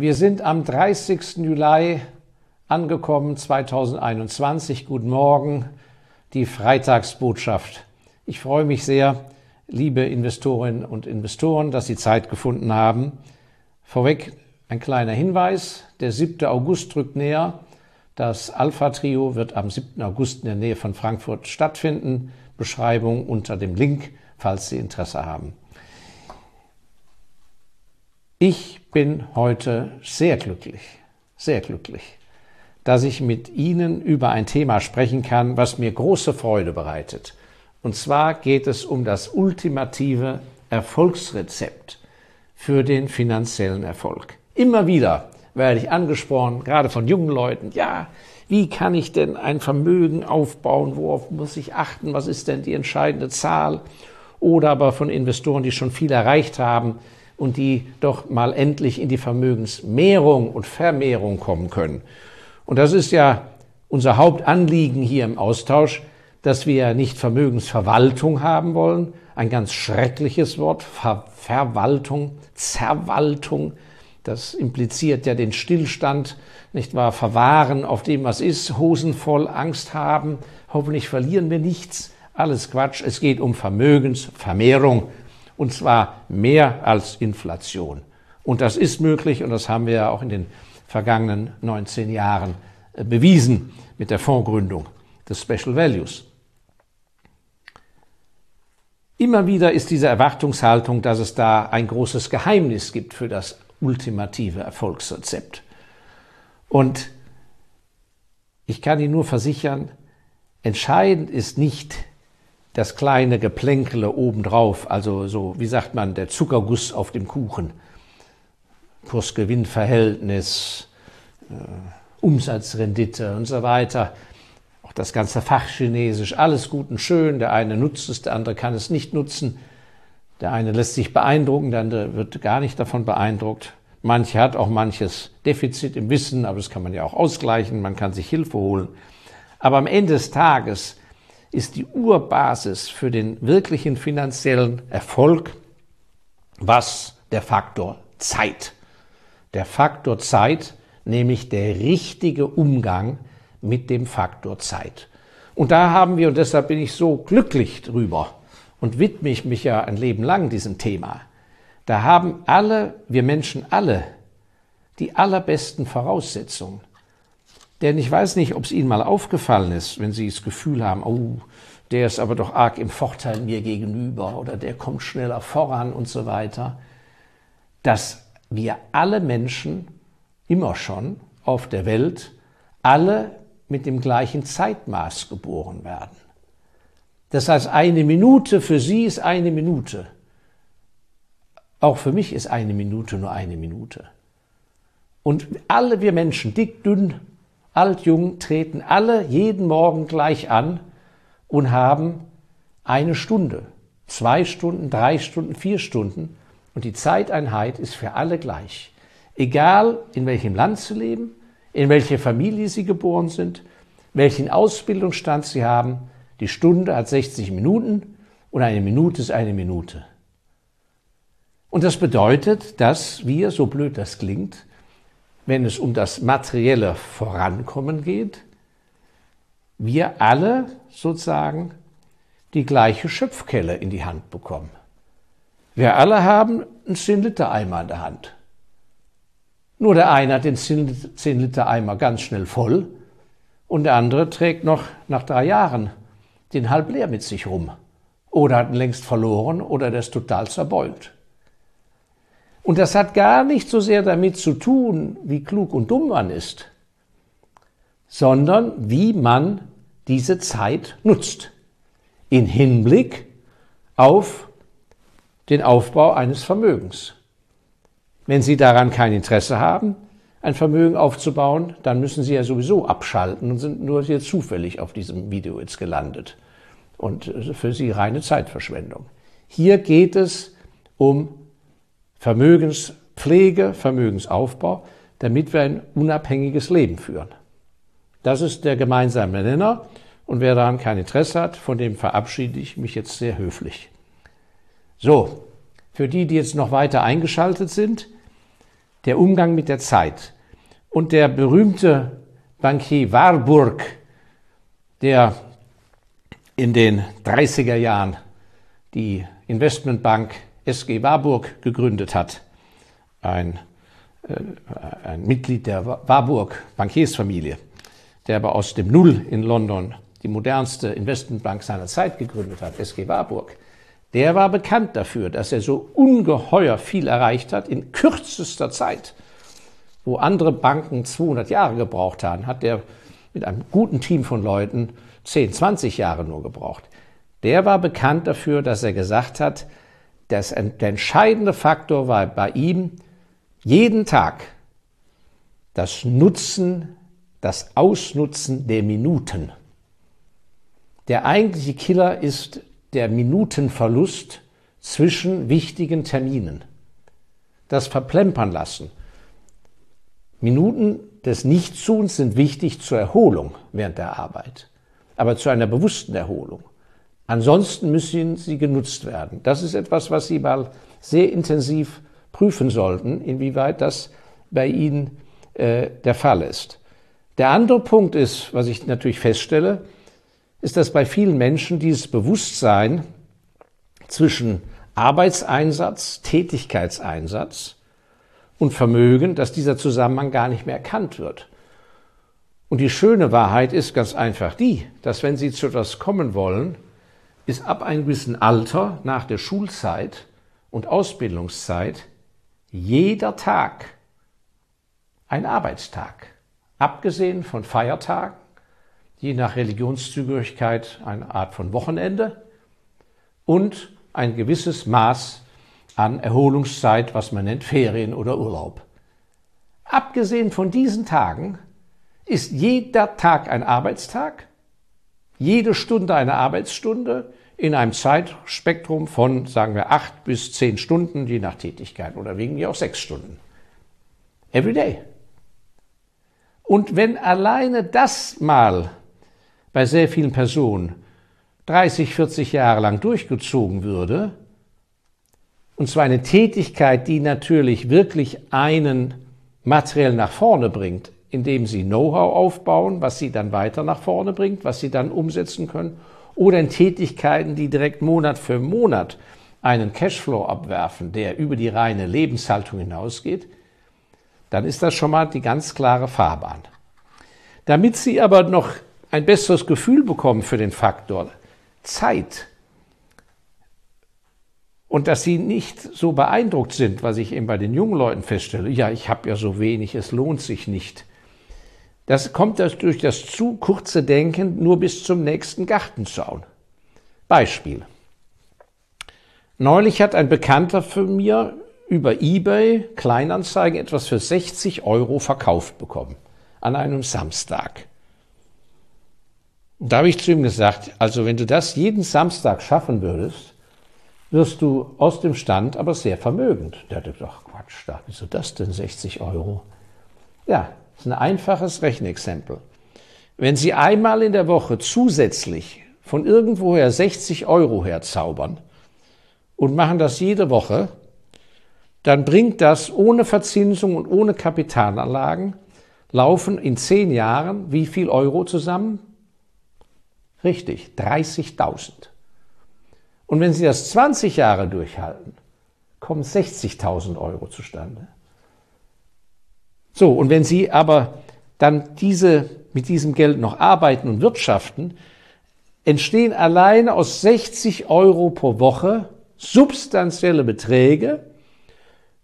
Wir sind am 30. Juli angekommen 2021. Guten Morgen, die Freitagsbotschaft. Ich freue mich sehr, liebe Investorinnen und Investoren, dass Sie Zeit gefunden haben. Vorweg ein kleiner Hinweis. Der 7. August rückt näher. Das Alpha-Trio wird am 7. August in der Nähe von Frankfurt stattfinden. Beschreibung unter dem Link, falls Sie Interesse haben. Ich bin heute sehr glücklich, sehr glücklich, dass ich mit Ihnen über ein Thema sprechen kann, was mir große Freude bereitet. Und zwar geht es um das ultimative Erfolgsrezept für den finanziellen Erfolg. Immer wieder werde ich angesprochen, gerade von jungen Leuten, ja, wie kann ich denn ein Vermögen aufbauen, worauf muss ich achten, was ist denn die entscheidende Zahl? Oder aber von Investoren, die schon viel erreicht haben und die doch mal endlich in die Vermögensmehrung und Vermehrung kommen können. Und das ist ja unser Hauptanliegen hier im Austausch, dass wir nicht Vermögensverwaltung haben wollen, ein ganz schreckliches Wort, Ver Verwaltung, Zerwaltung, das impliziert ja den Stillstand, nicht wahr? Verwahren auf dem, was ist, Hosen voll, Angst haben, hoffentlich verlieren wir nichts. Alles Quatsch. Es geht um Vermögensvermehrung. Und zwar mehr als Inflation. Und das ist möglich und das haben wir ja auch in den vergangenen 19 Jahren äh, bewiesen mit der Fondsgründung des Special Values. Immer wieder ist diese Erwartungshaltung, dass es da ein großes Geheimnis gibt für das ultimative Erfolgsrezept. Und ich kann Ihnen nur versichern, entscheidend ist nicht das kleine Geplänkele obendrauf, also so, wie sagt man, der Zuckerguss auf dem Kuchen, Kurs-Gewinn-Verhältnis, äh, Umsatzrendite und so weiter. Auch das ganze Fachchinesisch, alles gut und schön. Der eine nutzt es, der andere kann es nicht nutzen. Der eine lässt sich beeindrucken, der andere wird gar nicht davon beeindruckt. Manche hat auch manches Defizit im Wissen, aber das kann man ja auch ausgleichen, man kann sich Hilfe holen. Aber am Ende des Tages ist die Urbasis für den wirklichen finanziellen Erfolg was der Faktor Zeit. Der Faktor Zeit, nämlich der richtige Umgang mit dem Faktor Zeit. Und da haben wir, und deshalb bin ich so glücklich drüber, und widme ich mich ja ein Leben lang diesem Thema. Da haben alle, wir Menschen alle, die allerbesten Voraussetzungen. Denn ich weiß nicht, ob es Ihnen mal aufgefallen ist, wenn Sie das Gefühl haben, oh, der ist aber doch arg im Vorteil mir gegenüber oder der kommt schneller voran und so weiter, dass wir alle Menschen immer schon auf der Welt alle mit dem gleichen Zeitmaß geboren werden. Das heißt, eine Minute für Sie ist eine Minute. Auch für mich ist eine Minute nur eine Minute. Und alle wir Menschen, dick, dünn, alt, jung, treten alle jeden Morgen gleich an und haben eine Stunde, zwei Stunden, drei Stunden, vier Stunden. Und die Zeiteinheit ist für alle gleich. Egal in welchem Land sie leben, in welcher Familie sie geboren sind, welchen Ausbildungsstand sie haben, die Stunde hat 60 Minuten und eine Minute ist eine Minute. Und das bedeutet, dass wir, so blöd das klingt, wenn es um das materielle Vorankommen geht, wir alle sozusagen die gleiche Schöpfkelle in die Hand bekommen. Wir alle haben einen 10-Liter-Eimer in der Hand. Nur der eine hat den 10-Liter-Eimer ganz schnell voll und der andere trägt noch nach drei Jahren den halb leer mit sich rum. Oder hat ihn längst verloren oder der ist total zerbeult. Und das hat gar nicht so sehr damit zu tun, wie klug und dumm man ist, sondern wie man diese Zeit nutzt. In Hinblick auf den Aufbau eines Vermögens. Wenn Sie daran kein Interesse haben, ein Vermögen aufzubauen, dann müssen Sie ja sowieso abschalten und sind nur hier zufällig auf diesem Video jetzt gelandet und für sie reine Zeitverschwendung. Hier geht es um Vermögenspflege, Vermögensaufbau, damit wir ein unabhängiges Leben führen. Das ist der gemeinsame Nenner und wer daran kein Interesse hat, von dem verabschiede ich mich jetzt sehr höflich. So, für die, die jetzt noch weiter eingeschaltet sind, der Umgang mit der Zeit. Und der berühmte Bankier Warburg, der in den 30er Jahren die Investmentbank SG Warburg gegründet hat, ein, äh, ein Mitglied der Warburg Bankiersfamilie, der aber aus dem Null in London die modernste Investmentbank seiner Zeit gegründet hat, SG Warburg, der war bekannt dafür, dass er so ungeheuer viel erreicht hat in kürzester Zeit. Wo andere Banken 200 Jahre gebraucht haben, hat er mit einem guten Team von Leuten 10, 20 Jahre nur gebraucht. Der war bekannt dafür, dass er gesagt hat, dass der entscheidende Faktor war bei ihm jeden Tag das Nutzen, das Ausnutzen der Minuten. Der eigentliche Killer ist der Minutenverlust zwischen wichtigen Terminen. Das Verplempern lassen. Minuten des Nichtstuns sind wichtig zur Erholung während der Arbeit, aber zu einer bewussten Erholung. Ansonsten müssen sie genutzt werden. Das ist etwas, was Sie mal sehr intensiv prüfen sollten, inwieweit das bei Ihnen äh, der Fall ist. Der andere Punkt ist, was ich natürlich feststelle, ist, dass bei vielen Menschen dieses Bewusstsein zwischen Arbeitseinsatz, Tätigkeitseinsatz und Vermögen, dass dieser Zusammenhang gar nicht mehr erkannt wird. Und die schöne Wahrheit ist ganz einfach die, dass wenn Sie zu etwas kommen wollen, ist ab einem gewissen Alter nach der Schulzeit und Ausbildungszeit jeder Tag ein Arbeitstag, abgesehen von Feiertagen je nach Religionszugehörigkeit eine Art von Wochenende und ein gewisses Maß an Erholungszeit, was man nennt Ferien oder Urlaub. Abgesehen von diesen Tagen ist jeder Tag ein Arbeitstag, jede Stunde eine Arbeitsstunde in einem Zeitspektrum von, sagen wir, acht bis zehn Stunden, je nach Tätigkeit oder wegen mir auch sechs Stunden. Every day. Und wenn alleine das mal bei sehr vielen Personen 30, 40 Jahre lang durchgezogen würde, und zwar eine Tätigkeit, die natürlich wirklich einen materiell nach vorne bringt, indem sie Know-how aufbauen, was sie dann weiter nach vorne bringt, was sie dann umsetzen können, oder in Tätigkeiten, die direkt Monat für Monat einen Cashflow abwerfen, der über die reine Lebenshaltung hinausgeht, dann ist das schon mal die ganz klare Fahrbahn. Damit Sie aber noch ein besseres Gefühl bekommen für den Faktor Zeit und dass sie nicht so beeindruckt sind, was ich eben bei den jungen Leuten feststelle, ja, ich habe ja so wenig, es lohnt sich nicht. Das kommt das durch das zu kurze Denken nur bis zum nächsten Gartenzaun. Beispiel. Neulich hat ein Bekannter von mir über eBay Kleinanzeigen etwas für 60 Euro verkauft bekommen. An einem Samstag. Da habe ich zu ihm gesagt, also wenn du das jeden Samstag schaffen würdest, wirst du aus dem Stand aber sehr vermögend. Der hat gesagt, Quatsch, da, wieso das denn 60 Euro? Ja, das ist ein einfaches Rechenexempel. Wenn Sie einmal in der Woche zusätzlich von irgendwoher 60 Euro herzaubern und machen das jede Woche, dann bringt das ohne Verzinsung und ohne Kapitalanlagen, laufen in zehn Jahren wie viel Euro zusammen? Richtig, 30.000. Und wenn Sie das 20 Jahre durchhalten, kommen 60.000 Euro zustande. So, und wenn Sie aber dann diese, mit diesem Geld noch arbeiten und wirtschaften, entstehen allein aus 60 Euro pro Woche substanzielle Beträge,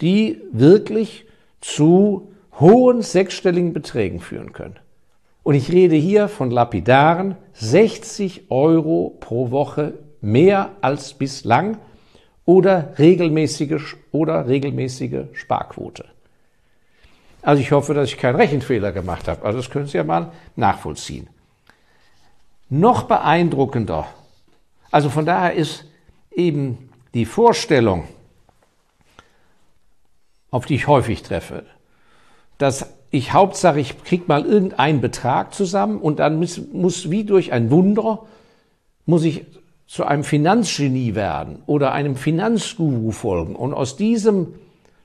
die wirklich zu hohen sechsstelligen Beträgen führen können. Und ich rede hier von lapidaren 60 Euro pro Woche mehr als bislang oder regelmäßige, oder regelmäßige Sparquote. Also ich hoffe, dass ich keinen Rechenfehler gemacht habe. Also das können Sie ja mal nachvollziehen. Noch beeindruckender, also von daher ist eben die Vorstellung, auf die ich häufig treffe, dass ich Hauptsache, ich krieg mal irgendeinen Betrag zusammen und dann muss, muss wie durch ein Wunder, muss ich zu einem Finanzgenie werden oder einem Finanzguru folgen und aus diesem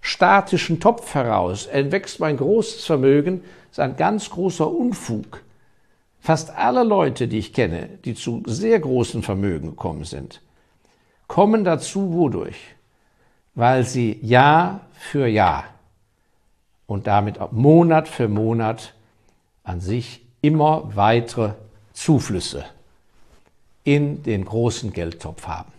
statischen Topf heraus entwächst mein großes Vermögen, ist ein ganz großer Unfug. Fast alle Leute, die ich kenne, die zu sehr großen Vermögen gekommen sind, kommen dazu wodurch? Weil sie Jahr für Jahr und damit Monat für Monat an sich immer weitere Zuflüsse in den großen Geldtopf haben.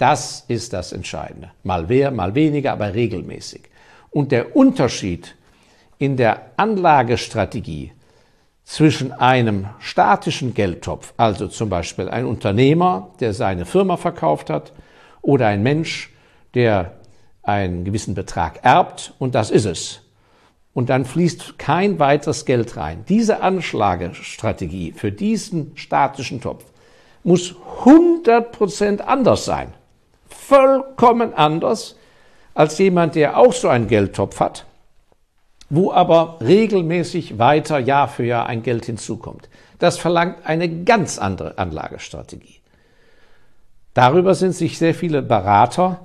Das ist das Entscheidende. Mal mehr, mal weniger, aber regelmäßig. Und der Unterschied in der Anlagestrategie zwischen einem statischen Geldtopf, also zum Beispiel ein Unternehmer, der seine Firma verkauft hat, oder ein Mensch, der einen gewissen Betrag erbt, und das ist es. Und dann fließt kein weiteres Geld rein. Diese Anschlagestrategie für diesen statischen Topf muss 100% anders sein. Vollkommen anders als jemand, der auch so einen Geldtopf hat, wo aber regelmäßig weiter Jahr für Jahr ein Geld hinzukommt. Das verlangt eine ganz andere Anlagestrategie. Darüber sind sich sehr viele Berater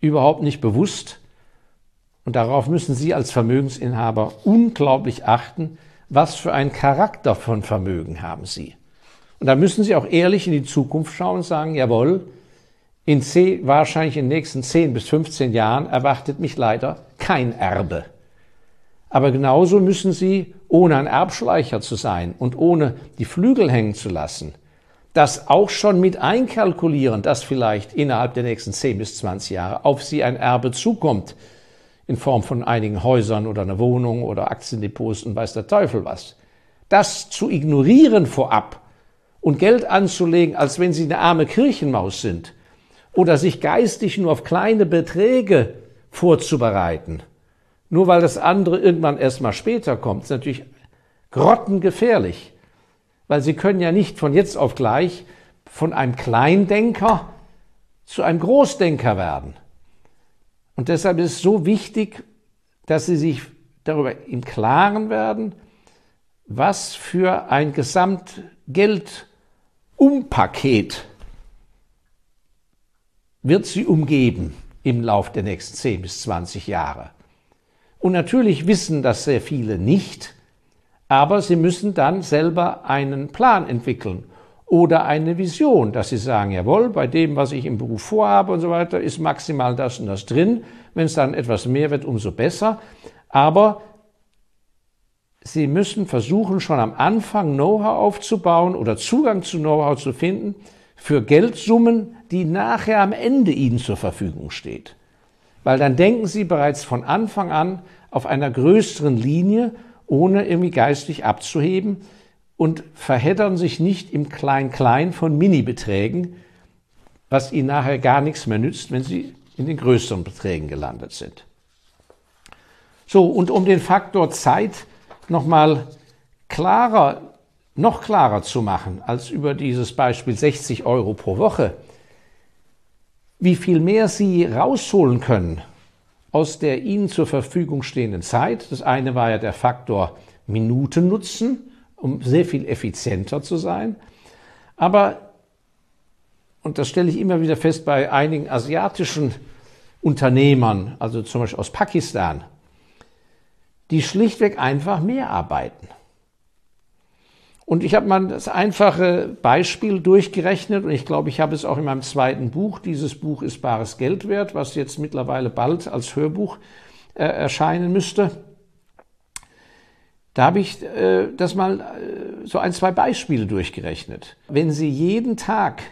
überhaupt nicht bewusst und darauf müssen Sie als Vermögensinhaber unglaublich achten, was für einen Charakter von Vermögen haben Sie. Und da müssen Sie auch ehrlich in die Zukunft schauen und sagen, jawohl, in C, wahrscheinlich in den nächsten 10 bis 15 Jahren erwartet mich leider kein Erbe. Aber genauso müssen Sie, ohne ein Erbschleicher zu sein und ohne die Flügel hängen zu lassen, das auch schon mit einkalkulieren, dass vielleicht innerhalb der nächsten 10 bis 20 Jahre auf Sie ein Erbe zukommt, in Form von einigen Häusern oder einer Wohnung oder Aktiendepots und weiß der Teufel was. Das zu ignorieren vorab und Geld anzulegen, als wenn Sie eine arme Kirchenmaus sind, oder sich geistig nur auf kleine Beträge vorzubereiten, nur weil das andere irgendwann erst mal später kommt, ist natürlich grottengefährlich, weil sie können ja nicht von jetzt auf gleich von einem Kleindenker zu einem Großdenker werden. Und deshalb ist es so wichtig, dass sie sich darüber im Klaren werden, was für ein Gesamtgeldumpaket wird sie umgeben im Lauf der nächsten 10 bis 20 Jahre. Und natürlich wissen das sehr viele nicht, aber sie müssen dann selber einen Plan entwickeln oder eine Vision, dass sie sagen, jawohl, bei dem, was ich im Beruf vorhabe und so weiter, ist maximal das und das drin. Wenn es dann etwas mehr wird, umso besser. Aber sie müssen versuchen, schon am Anfang Know-how aufzubauen oder Zugang zu Know-how zu finden für Geldsummen, die nachher am Ende Ihnen zur Verfügung steht. Weil dann denken Sie bereits von Anfang an auf einer größeren Linie, ohne irgendwie geistig abzuheben und verheddern sich nicht im Klein-Klein von Mini-Beträgen, was Ihnen nachher gar nichts mehr nützt, wenn Sie in den größeren Beträgen gelandet sind. So, und um den Faktor Zeit nochmal klarer, noch klarer zu machen als über dieses Beispiel 60 Euro pro Woche, wie viel mehr Sie rausholen können aus der Ihnen zur Verfügung stehenden Zeit. Das eine war ja der Faktor Minutennutzen, um sehr viel effizienter zu sein. Aber, und das stelle ich immer wieder fest bei einigen asiatischen Unternehmern, also zum Beispiel aus Pakistan, die schlichtweg einfach mehr arbeiten. Und ich habe mal das einfache Beispiel durchgerechnet und ich glaube, ich habe es auch in meinem zweiten Buch. Dieses Buch ist bares Geld wert, was jetzt mittlerweile bald als Hörbuch äh, erscheinen müsste. Da habe ich äh, das mal äh, so ein, zwei Beispiele durchgerechnet. Wenn Sie jeden Tag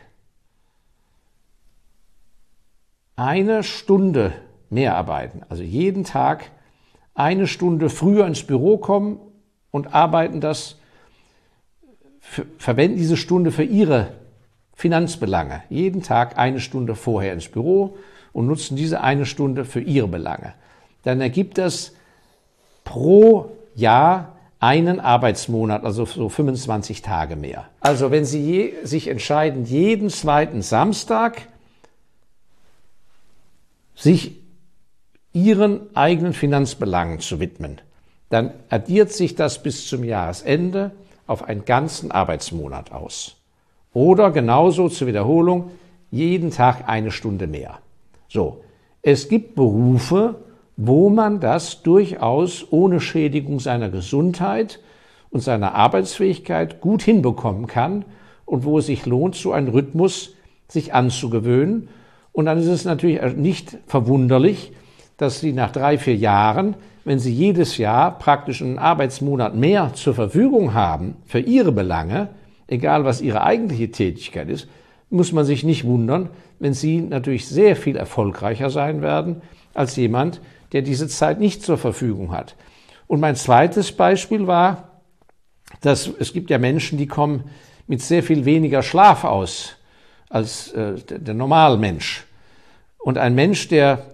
eine Stunde mehr arbeiten, also jeden Tag eine Stunde früher ins Büro kommen und arbeiten das verwenden diese Stunde für ihre Finanzbelange. Jeden Tag eine Stunde vorher ins Büro und nutzen diese eine Stunde für ihre Belange. Dann ergibt das pro Jahr einen Arbeitsmonat, also so 25 Tage mehr. Also wenn Sie je, sich entscheiden, jeden zweiten Samstag sich Ihren eigenen Finanzbelangen zu widmen, dann addiert sich das bis zum Jahresende auf einen ganzen Arbeitsmonat aus. Oder genauso zur Wiederholung, jeden Tag eine Stunde mehr. So, es gibt Berufe, wo man das durchaus ohne Schädigung seiner Gesundheit und seiner Arbeitsfähigkeit gut hinbekommen kann und wo es sich lohnt, so einen Rhythmus sich anzugewöhnen. Und dann ist es natürlich nicht verwunderlich, dass Sie nach drei, vier Jahren, wenn Sie jedes Jahr praktisch einen Arbeitsmonat mehr zur Verfügung haben für Ihre Belange, egal was Ihre eigentliche Tätigkeit ist, muss man sich nicht wundern, wenn Sie natürlich sehr viel erfolgreicher sein werden als jemand, der diese Zeit nicht zur Verfügung hat. Und mein zweites Beispiel war, dass es gibt ja Menschen, die kommen mit sehr viel weniger Schlaf aus als äh, der Normalmensch. Und ein Mensch, der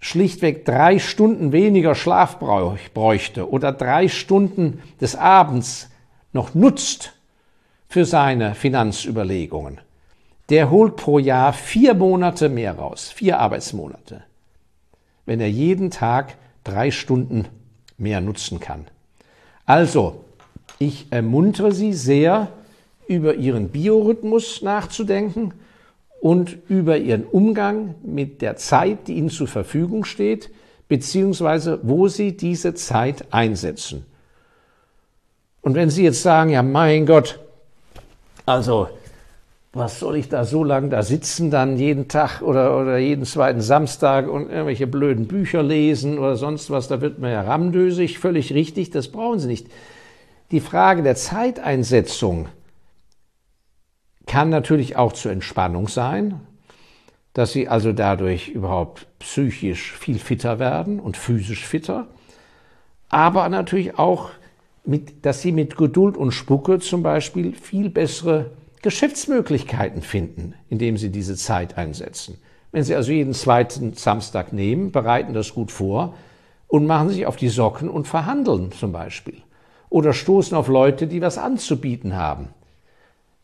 schlichtweg drei Stunden weniger Schlaf bräuchte oder drei Stunden des Abends noch nutzt für seine Finanzüberlegungen, der holt pro Jahr vier Monate mehr raus, vier Arbeitsmonate wenn er jeden Tag drei Stunden mehr nutzen kann. Also, ich ermuntere Sie sehr, über Ihren Biorhythmus nachzudenken und über Ihren Umgang mit der Zeit, die Ihnen zur Verfügung steht, beziehungsweise wo Sie diese Zeit einsetzen. Und wenn Sie jetzt sagen, ja mein Gott, also was soll ich da so lange da sitzen, dann jeden Tag oder, oder jeden zweiten Samstag und irgendwelche blöden Bücher lesen oder sonst was, da wird man ja ramdösig, völlig richtig, das brauchen Sie nicht. Die Frage der Zeiteinsetzung kann natürlich auch zur Entspannung sein, dass Sie also dadurch überhaupt psychisch viel fitter werden und physisch fitter, aber natürlich auch, mit, dass Sie mit Geduld und Spucke zum Beispiel viel bessere Geschäftsmöglichkeiten finden, indem Sie diese Zeit einsetzen. Wenn Sie also jeden zweiten Samstag nehmen, bereiten das gut vor und machen sich auf die Socken und verhandeln zum Beispiel. Oder stoßen auf Leute, die was anzubieten haben.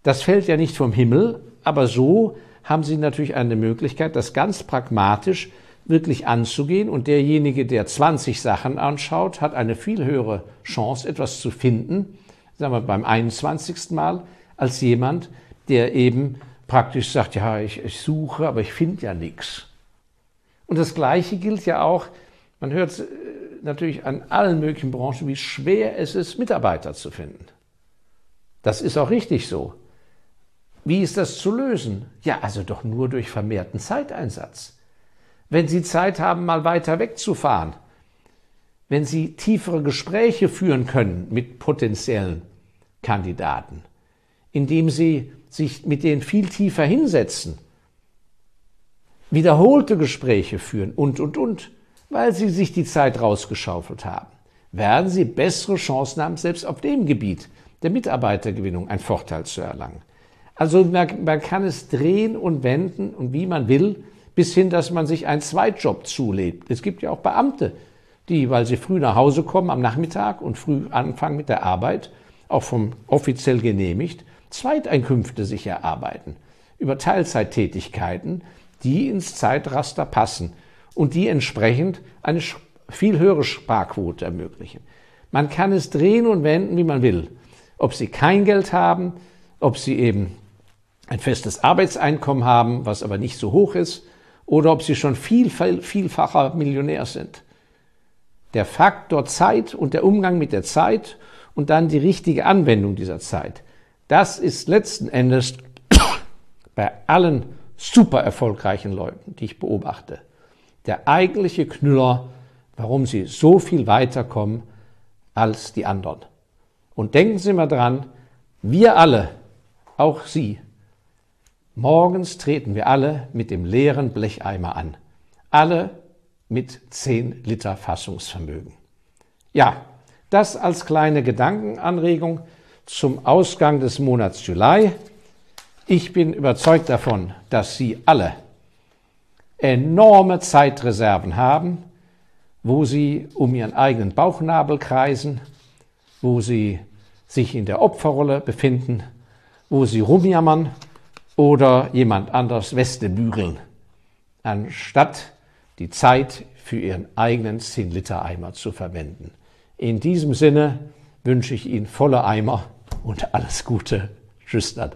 Das fällt ja nicht vom Himmel, aber so haben Sie natürlich eine Möglichkeit, das ganz pragmatisch wirklich anzugehen. Und derjenige, der 20 Sachen anschaut, hat eine viel höhere Chance, etwas zu finden, sagen wir beim 21. Mal, als jemand, der eben praktisch sagt, ja, ich, ich suche, aber ich finde ja nichts. Und das Gleiche gilt ja auch, man hört äh, natürlich an allen möglichen Branchen, wie schwer es ist, Mitarbeiter zu finden. Das ist auch richtig so. Wie ist das zu lösen? Ja, also doch nur durch vermehrten Zeiteinsatz. Wenn Sie Zeit haben, mal weiter wegzufahren, wenn Sie tiefere Gespräche führen können mit potenziellen Kandidaten, indem sie sich mit denen viel tiefer hinsetzen, wiederholte Gespräche führen und, und, und, weil sie sich die Zeit rausgeschaufelt haben, werden sie bessere Chancen haben, selbst auf dem Gebiet der Mitarbeitergewinnung einen Vorteil zu erlangen. Also man, man kann es drehen und wenden und wie man will, bis hin, dass man sich einen Zweitjob zulebt. Es gibt ja auch Beamte, die, weil sie früh nach Hause kommen am Nachmittag und früh anfangen mit der Arbeit, auch vom offiziell genehmigt, Zweiteinkünfte sich erarbeiten über Teilzeittätigkeiten, die ins Zeitraster passen und die entsprechend eine viel höhere Sparquote ermöglichen. Man kann es drehen und wenden, wie man will. Ob Sie kein Geld haben, ob Sie eben ein festes Arbeitseinkommen haben, was aber nicht so hoch ist, oder ob Sie schon viel, vielfacher Millionär sind. Der Faktor Zeit und der Umgang mit der Zeit und dann die richtige Anwendung dieser Zeit, das ist letzten Endes bei allen super erfolgreichen Leuten, die ich beobachte, der eigentliche Knüller, warum sie so viel weiterkommen als die anderen. Und denken Sie mal dran, wir alle, auch Sie, morgens treten wir alle mit dem leeren Blecheimer an. Alle mit 10 Liter Fassungsvermögen. Ja, das als kleine Gedankenanregung zum Ausgang des Monats Juli. Ich bin überzeugt davon, dass Sie alle enorme Zeitreserven haben, wo Sie um Ihren eigenen Bauchnabel kreisen, wo Sie sich in der Opferrolle befinden, wo Sie rumjammern oder jemand anders Weste bügeln, anstatt die Zeit für Ihren eigenen 10-Liter-Eimer zu verwenden. In diesem Sinne wünsche ich Ihnen volle Eimer und alles Gute. Tschüss dann.